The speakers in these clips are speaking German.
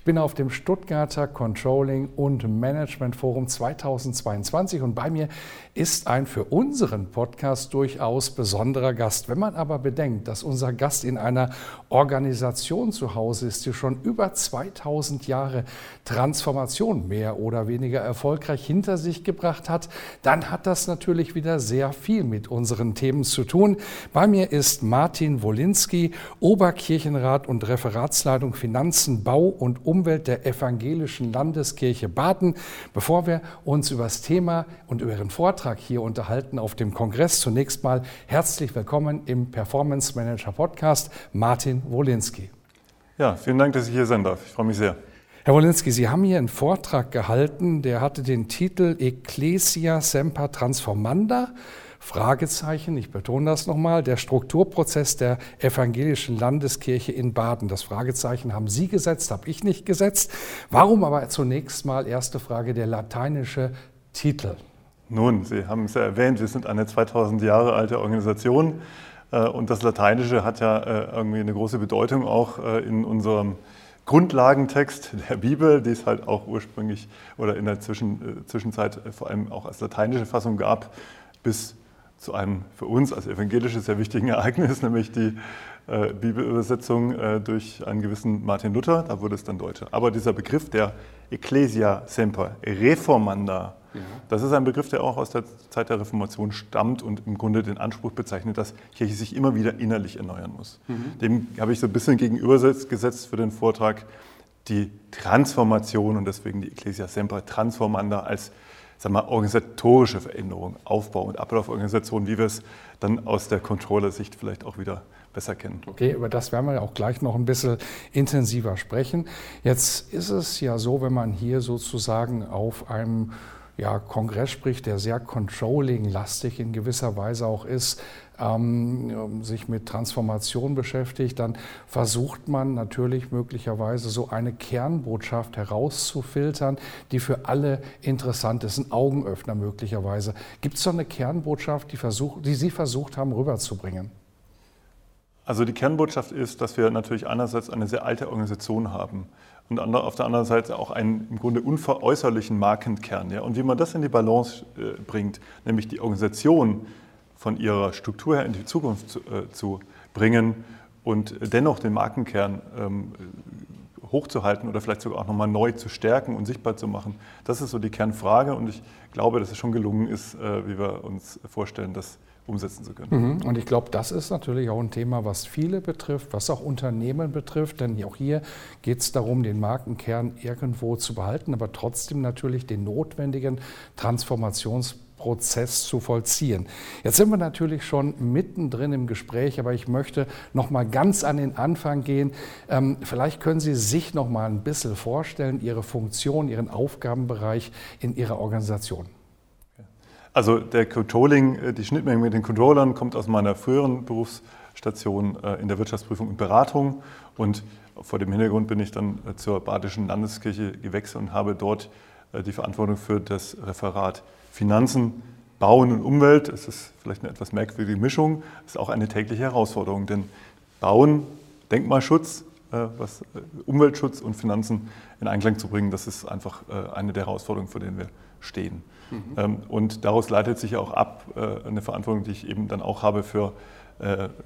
Ich bin auf dem Stuttgarter Controlling und Management Forum 2022 und bei mir ist ein für unseren Podcast durchaus besonderer Gast. Wenn man aber bedenkt, dass unser Gast in einer Organisation zu Hause ist, die schon über 2000 Jahre Transformation mehr oder weniger erfolgreich hinter sich gebracht hat, dann hat das natürlich wieder sehr viel mit unseren Themen zu tun. Bei mir ist Martin Wolinski, Oberkirchenrat und Referatsleitung Finanzen, Bau und Umwelt der Evangelischen Landeskirche Baden. Bevor wir uns über das Thema und über Ihren Vortrag hier unterhalten auf dem Kongress, zunächst mal herzlich willkommen im Performance Manager Podcast, Martin Wolinski. Ja, vielen Dank, dass ich hier sein darf. Ich freue mich sehr. Herr Wolinski, Sie haben hier einen Vortrag gehalten, der hatte den Titel Ecclesia Semper Transformanda. Fragezeichen, ich betone das nochmal, der Strukturprozess der evangelischen Landeskirche in Baden. Das Fragezeichen haben Sie gesetzt, habe ich nicht gesetzt. Warum aber zunächst mal erste Frage der lateinische Titel? Nun, Sie haben es ja erwähnt, wir sind eine 2000 Jahre alte Organisation äh, und das Lateinische hat ja äh, irgendwie eine große Bedeutung auch äh, in unserem Grundlagentext der Bibel, die es halt auch ursprünglich oder in der Zwischenzeit vor allem auch als lateinische Fassung gab, bis zu einem für uns als Evangelische sehr wichtigen Ereignis, nämlich die äh, Bibelübersetzung äh, durch einen gewissen Martin Luther. Da wurde es dann Deutsche. Aber dieser Begriff der Ecclesia Semper, Reformanda, ja. das ist ein Begriff, der auch aus der Zeit der Reformation stammt und im Grunde den Anspruch bezeichnet, dass Kirche sich immer wieder innerlich erneuern muss. Mhm. Dem habe ich so ein bisschen gegenübergesetzt für den Vortrag die Transformation und deswegen die Ecclesia Semper Transformanda als sagen wir, organisatorische Veränderung, Aufbau und Ablauforganisation, wie wir es dann aus der Controller-Sicht vielleicht auch wieder besser kennen. Okay, über das werden wir auch gleich noch ein bisschen intensiver sprechen. Jetzt ist es ja so, wenn man hier sozusagen auf einem ja, Kongress spricht, der sehr controlling-lastig in gewisser Weise auch ist, ähm, sich mit Transformation beschäftigt, dann versucht man natürlich möglicherweise so eine Kernbotschaft herauszufiltern, die für alle interessant ist, ein Augenöffner möglicherweise. Gibt es so eine Kernbotschaft, die, versuch, die Sie versucht haben rüberzubringen? Also die Kernbotschaft ist, dass wir natürlich einerseits eine sehr alte Organisation haben und auf der anderen Seite auch einen im Grunde unveräußerlichen Markenkern. Ja? Und wie man das in die Balance äh, bringt, nämlich die Organisation von ihrer Struktur her in die Zukunft zu, äh, zu bringen und dennoch den Markenkern ähm, hochzuhalten oder vielleicht sogar auch nochmal neu zu stärken und sichtbar zu machen. Das ist so die Kernfrage und ich glaube, dass es schon gelungen ist, äh, wie wir uns vorstellen, das umsetzen zu können. Mhm. Und ich glaube, das ist natürlich auch ein Thema, was viele betrifft, was auch Unternehmen betrifft, denn auch hier geht es darum, den Markenkern irgendwo zu behalten, aber trotzdem natürlich den notwendigen Transformationsprozess Prozess zu vollziehen. Jetzt sind wir natürlich schon mittendrin im Gespräch, aber ich möchte noch mal ganz an den Anfang gehen. Ähm, vielleicht können Sie sich noch mal ein bisschen vorstellen, Ihre Funktion, Ihren Aufgabenbereich in Ihrer Organisation. Also der Controlling, äh, die Schnittmenge mit den Controllern kommt aus meiner früheren Berufsstation äh, in der Wirtschaftsprüfung und Beratung und vor dem Hintergrund bin ich dann äh, zur Badischen Landeskirche gewechselt und habe dort die Verantwortung für das Referat Finanzen, Bauen und Umwelt, es ist vielleicht eine etwas merkwürdige Mischung, ist auch eine tägliche Herausforderung. Denn Bauen, Denkmalschutz, was, Umweltschutz und Finanzen in Einklang zu bringen, das ist einfach eine der Herausforderungen, vor denen wir stehen. Mhm. Ähm, und daraus leitet sich auch ab eine Verantwortung, die ich eben dann auch habe für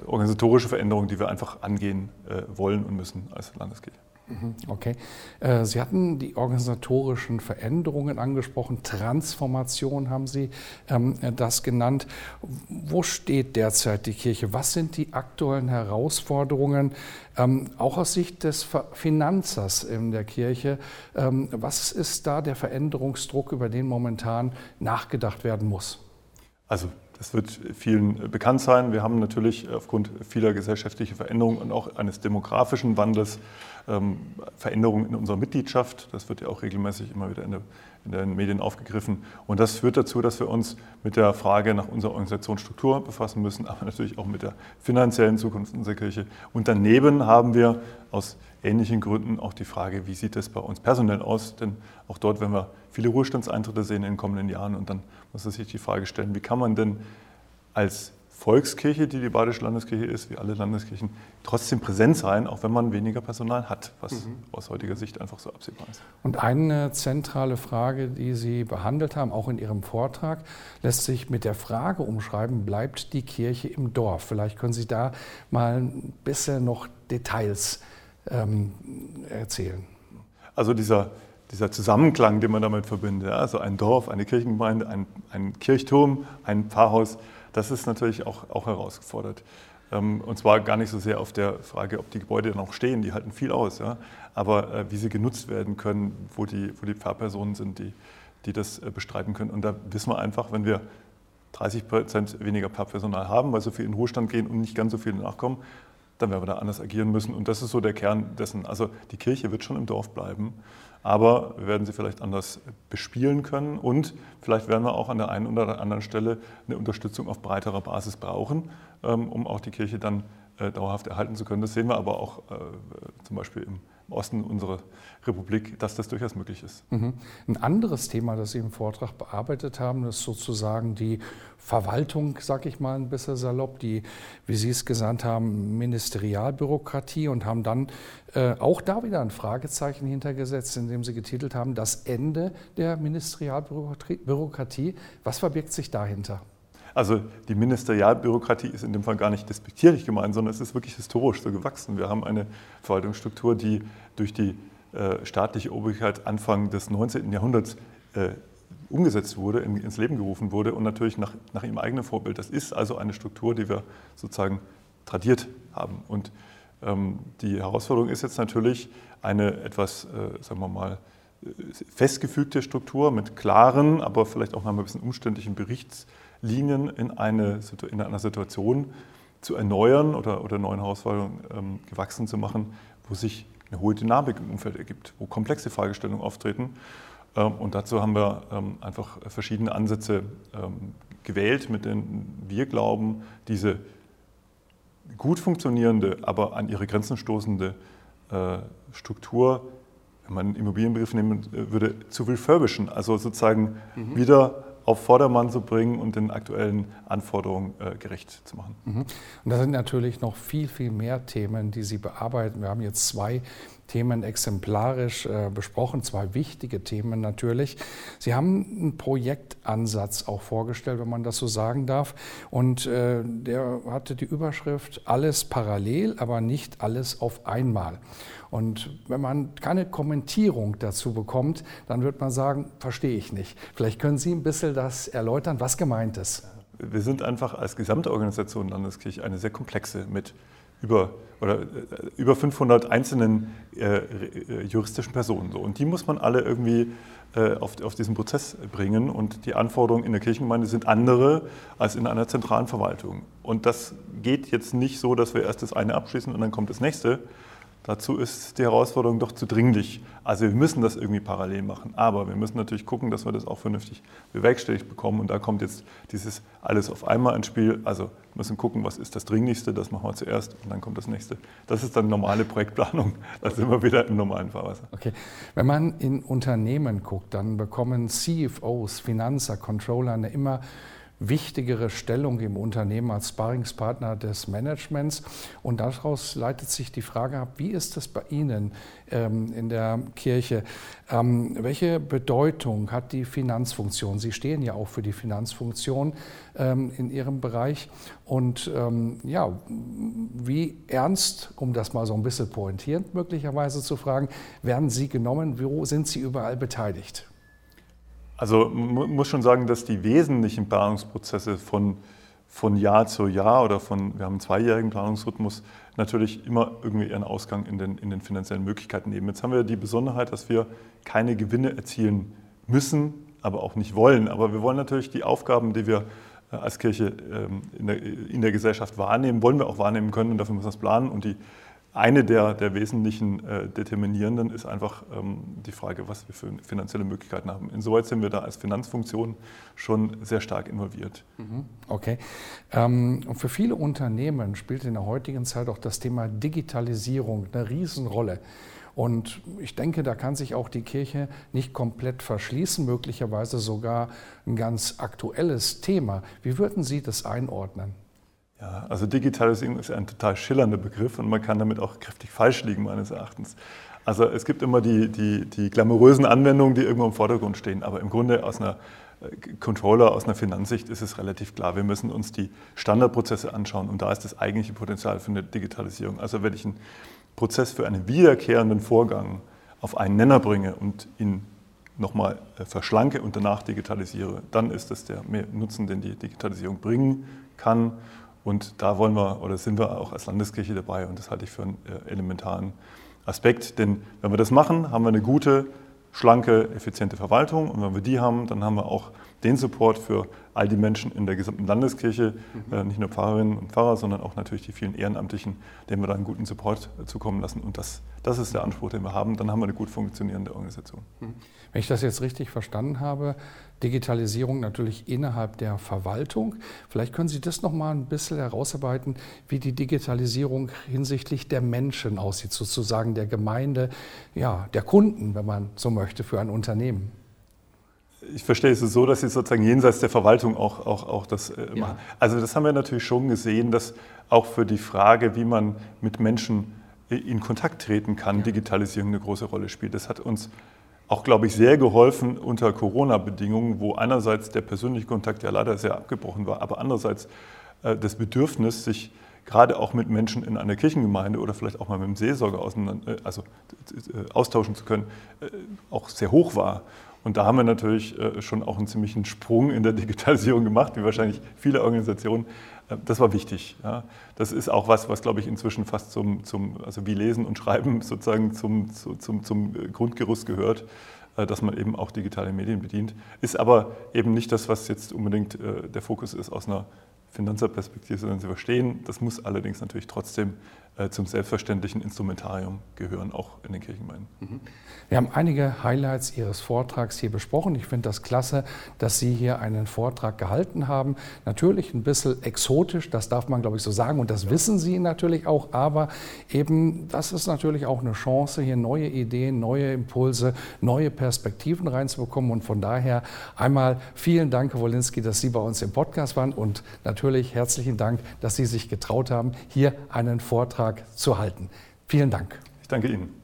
organisatorische Veränderungen, die wir einfach angehen wollen und müssen als Landeskirche. Mhm, okay. Äh, Sie hatten die organisatorischen Veränderungen angesprochen, Transformation haben Sie ähm, das genannt. Wo steht derzeit die Kirche? Was sind die aktuellen Herausforderungen, ähm, auch aus Sicht des Finanzers in der Kirche? Ähm, was ist da der Veränderungsdruck, über den momentan nachgedacht werden muss? Also das wird vielen bekannt sein. Wir haben natürlich aufgrund vieler gesellschaftlicher Veränderungen und auch eines demografischen Wandels ähm, Veränderungen in unserer Mitgliedschaft. Das wird ja auch regelmäßig immer wieder in, der, in, den Medien aufgegriffen. Und das führt dazu, dass wir uns mit der Frage nach unserer Organisationsstruktur befassen müssen, aber natürlich auch mit der finanziellen Zukunft unserer Kirche. Und daneben haben wir aus ähnlichen Gründen auch die Frage, wie sieht es bei uns personell aus? Denn auch dort werden wir viele Ruhestandseintritte sehen in den kommenden Jahren. Und dann muss man sich die Frage stellen, wie kann man denn als Volkskirche, die die Badische Landeskirche ist, wie alle Landeskirchen, trotzdem präsent sein, auch wenn man weniger Personal hat, was mhm. aus heutiger Sicht einfach so absehbar ist. Und eine zentrale Frage, die Sie behandelt haben, auch in Ihrem Vortrag, lässt sich mit der Frage umschreiben, bleibt die Kirche im Dorf? Vielleicht können Sie da mal ein bisschen noch Details ähm, erzählen. Also dieser, dieser Zusammenklang, den man damit verbindet, also ein Dorf, eine Kirchengemeinde, ein, ein Kirchturm, ein Pfarrhaus, das ist natürlich auch, auch herausgefordert. Ähm, und zwar gar nicht so sehr auf der Frage, ob die Gebäude noch stehen, die halten viel aus, ja? aber äh, wie sie genutzt werden können, wo die, wo die Pfarrpersonen sind, die, die das äh, bestreiten können. Und da wissen wir einfach, wenn wir 30 Prozent weniger Pfarrpersonal haben, weil so viel in Ruhestand gehen und nicht ganz so viele nachkommen, dann werden wir da anders agieren müssen. Und das ist so der Kern dessen. Also die Kirche wird schon im Dorf bleiben aber wir werden sie vielleicht anders bespielen können und vielleicht werden wir auch an der einen oder anderen Stelle eine Unterstützung auf breiterer Basis brauchen, ähm, um auch die Kirche dann äh, dauerhaft erhalten zu können. Das sehen wir aber auch äh, zum Beispiel im Osten unserer Republik, dass das durchaus möglich ist. Mhm. Ein anderes Thema, das Sie im Vortrag bearbeitet haben, ist sozusagen die Verwaltung, sage ich mal ein bisschen salopp, die, wie Sie es genannt haben, Ministerialbürokratie und haben dann äh, auch da wieder ein Fragezeichen hintergesetzt, indem Sie getitelt haben, das Ende der Ministerialbürokratie. Was verbirgt sich dahinter? Also die Ministerialbürokratie ist in dem Fall gar nicht despektierlich gemeint, sondern es ist wirklich historisch so gewachsen. Wir haben eine Verwaltungsstruktur, die durch die äh, staatliche Obrigkeit Anfang des 19. Jahrhunderts äh, umgesetzt wurde, in, ins Leben gerufen wurde und natürlich nach, nach ihrem eigenen Vorbild. Das ist also eine Struktur, die wir sozusagen tradiert haben. Und ähm, die Herausforderung ist jetzt natürlich eine etwas, äh, sagen wir mal, äh, festgefügte Struktur mit klaren, aber vielleicht auch mal ein bisschen umständlichen Berichts Linien in, eine, in einer Situation zu erneuern oder, oder neuen Herausforderungen ähm, gewachsen zu machen, wo sich eine hohe Dynamik im Umfeld ergibt, wo komplexe Fragestellungen auftreten. Ähm, und dazu haben wir ähm, einfach verschiedene Ansätze ähm, gewählt, mit denen wir glauben, diese gut funktionierende, aber an ihre Grenzen stoßende äh, Struktur, wenn man einen Immobilienbrief nehmen äh, würde, zu refurbischen, also sozusagen mhm. wieder auf Vordermann zu bringen und den aktuellen Anforderungen äh, gerecht zu machen. Mhm. Und da sind natürlich noch viel, viel mehr Themen, die Sie bearbeiten. Wir haben jetzt zwei Themen exemplarisch äh, besprochen, zwei wichtige Themen natürlich. Sie haben einen Projektansatz auch vorgestellt, wenn man das so sagen darf. Und äh, der hatte die Überschrift Alles parallel, aber nicht alles auf einmal. Und wenn man keine Kommentierung dazu bekommt, dann wird man sagen, verstehe ich nicht. Vielleicht können Sie ein bisschen das erläutern, was gemeint ist. Wir sind einfach als gesamte Organisation Landeskirche eine sehr komplexe mit über, oder, äh, über 500 einzelnen äh, äh, juristischen Personen. So. Und die muss man alle irgendwie äh, auf, auf diesen Prozess bringen. Und die Anforderungen in der Kirchengemeinde sind andere als in einer zentralen Verwaltung. Und das geht jetzt nicht so, dass wir erst das eine abschließen und dann kommt das nächste, Dazu ist die Herausforderung doch zu dringlich. Also wir müssen das irgendwie parallel machen. Aber wir müssen natürlich gucken, dass wir das auch vernünftig bewerkstelligt bekommen. Und da kommt jetzt dieses alles auf einmal ins Spiel. Also wir müssen gucken, was ist das Dringlichste, das machen wir zuerst und dann kommt das nächste. Das ist dann normale Projektplanung. Da sind wir wieder im normalen Fahrwasser. Okay. Wenn man in Unternehmen guckt, dann bekommen CFOs, Finanzer, Controller eine immer wichtigere Stellung im Unternehmen als Sparringspartner des Managements. Und daraus leitet sich die Frage ab, wie ist es bei Ihnen ähm, in der Kirche? Ähm, welche Bedeutung hat die Finanzfunktion? Sie stehen ja auch für die Finanzfunktion ähm, in Ihrem Bereich. Und ähm, ja, wie ernst, um das mal so ein bisschen pointierend möglicherweise zu fragen, werden Sie genommen? Wo sind Sie überall beteiligt? Also man muss schon sagen, dass die wesentlichen Planungsprozesse von, von Jahr zu Jahr oder von, wir haben einen zweijährigen Planungsrhythmus, natürlich immer irgendwie ihren Ausgang in den, in den finanziellen Möglichkeiten nehmen. Jetzt haben wir die Besonderheit, dass wir keine Gewinne erzielen müssen, aber auch nicht wollen. Aber wir wollen natürlich die Aufgaben, die wir äh, als Kirche ähm, in der, in der Gesellschaft wahrnehmen, wollen wir auch wahrnehmen können und dafür müssen wir es planen. Und die eine der, der wesentlichen äh, Determinierenden ist einfach ähm, die Frage, was wir für finanzielle Möglichkeiten haben. Insoweit sind wir da als Finanzfunktion schon sehr stark involviert. Mhm. Okay. Ähm, für viele Unternehmen spielt in der heutigen Zeit auch das Thema Digitalisierung eine Riesenrolle. Und ich denke, da kann sich auch die Kirche nicht komplett verschließen, möglicherweise sogar ein ganz aktuelles Thema. Wie würden Sie das einordnen? Ja, also Digitalisierung ist ein total schillernder Begriff und man kann damit auch kräftig falsch liegen, meines Erachtens. Also es gibt immer die, die, die glamourösen Anwendungen, die irgendwo im Vordergrund stehen, aber im Grunde aus einer äh, Controller, aus einer Finanzsicht ist es relativ klar, wir müssen uns die Standardprozesse anschauen und da ist das eigentliche Potenzial für eine Digitalisierung. Also wenn ich einen Prozess für einen wiederkehrenden Vorgang auf einen Nenner bringe und ihn nochmal äh, verschlanke und danach digitalisiere, dann ist das der Nutzen, den die Digitalisierung bringen kann. Und da wollen wir oder sind wir auch als Landeskirche dabei und das halte ich für einen äh, elementaren Aspekt. Denn wenn wir das machen, haben wir eine gute, schlanke, effiziente Verwaltung und wenn wir die haben, dann haben wir auch den Support für all die Menschen in der gesamten Landeskirche, mhm. Nicht nur Pfarrerinnen und Pfarrer, sondern auch natürlich die vielen Ehrenamtlichen, denen wir da einen guten Support zukommen lassen. Und das, das ist der Anspruch, den wir haben. Dann haben wir eine gut funktionierende Organisation. Mhm. Wenn ich das jetzt richtig verstanden habe, Digitalisierung natürlich innerhalb der Verwaltung. Vielleicht können Sie das noch mal ein bisschen herausarbeiten, wie die Digitalisierung hinsichtlich der Menschen aussieht, sozusagen der Gemeinde, ja, der Kunden, wenn man so möchte, für ein Unternehmen. Ich verstehe es so, dass Sie sozusagen jenseits der Verwaltung auch, auch, auch das äh, ja. machen. Also das haben wir natürlich schon gesehen, dass auch für die Frage, wie man mit Menschen in Kontakt treten kann, ja. Digitalisierung eine große Rolle spielt. Das hat uns auch, glaube ich, sehr geholfen unter Corona-Bedingungen, wo einerseits der persönliche Kontakt ja leider sehr abgebrochen war, aber andererseits äh, das Bedürfnis, sich gerade auch mit Menschen in einer Kirchengemeinde oder vielleicht auch mal mit dem Seelsorger äh, also, äh, austauschen zu können, äh, auch sehr hoch war. Und da haben wir natürlich äh, schon auch einen ziemlichen Sprung in der Digitalisierung gemacht, wie wahrscheinlich viele Organisationen. Äh, das war wichtig. Das ist auch was, was glaube ich inzwischen fast zum, zum, also wie Lesen und Schreiben sozusagen zum, zum, zum Grundgerüst gehört, äh, dass man eben auch digitale Medien bedient. Ist aber eben nicht das, was jetzt unbedingt äh, der Fokus ist aus einer Finanzerperspektive, sondern Sie verstehen, das muss allerdings natürlich trotzdem äh, zum selbstverständlichen Instrumentarium gehören, auch in den Kirchengemeinden. Mhm. Wir haben einige Highlights Ihres Vortrags hier besprochen. Ich finde das klasse, dass Sie hier einen Vortrag gehalten haben. Natürlich ein bisschen exotisch, das darf man, glaube ich, so sagen und das ja. wissen Sie natürlich auch, aber eben das ist natürlich auch eine Chance, hier neue Ideen, neue Impulse, neue Perspektiven reinzubekommen und von daher einmal vielen Dank, Herr Wolinski, dass Sie bei uns im Podcast waren und natürlich herzlichen Dank, dass Sie sich getraut haben, hier einen Vortrag zu halten. Vielen Dank. Ich danke Ihnen.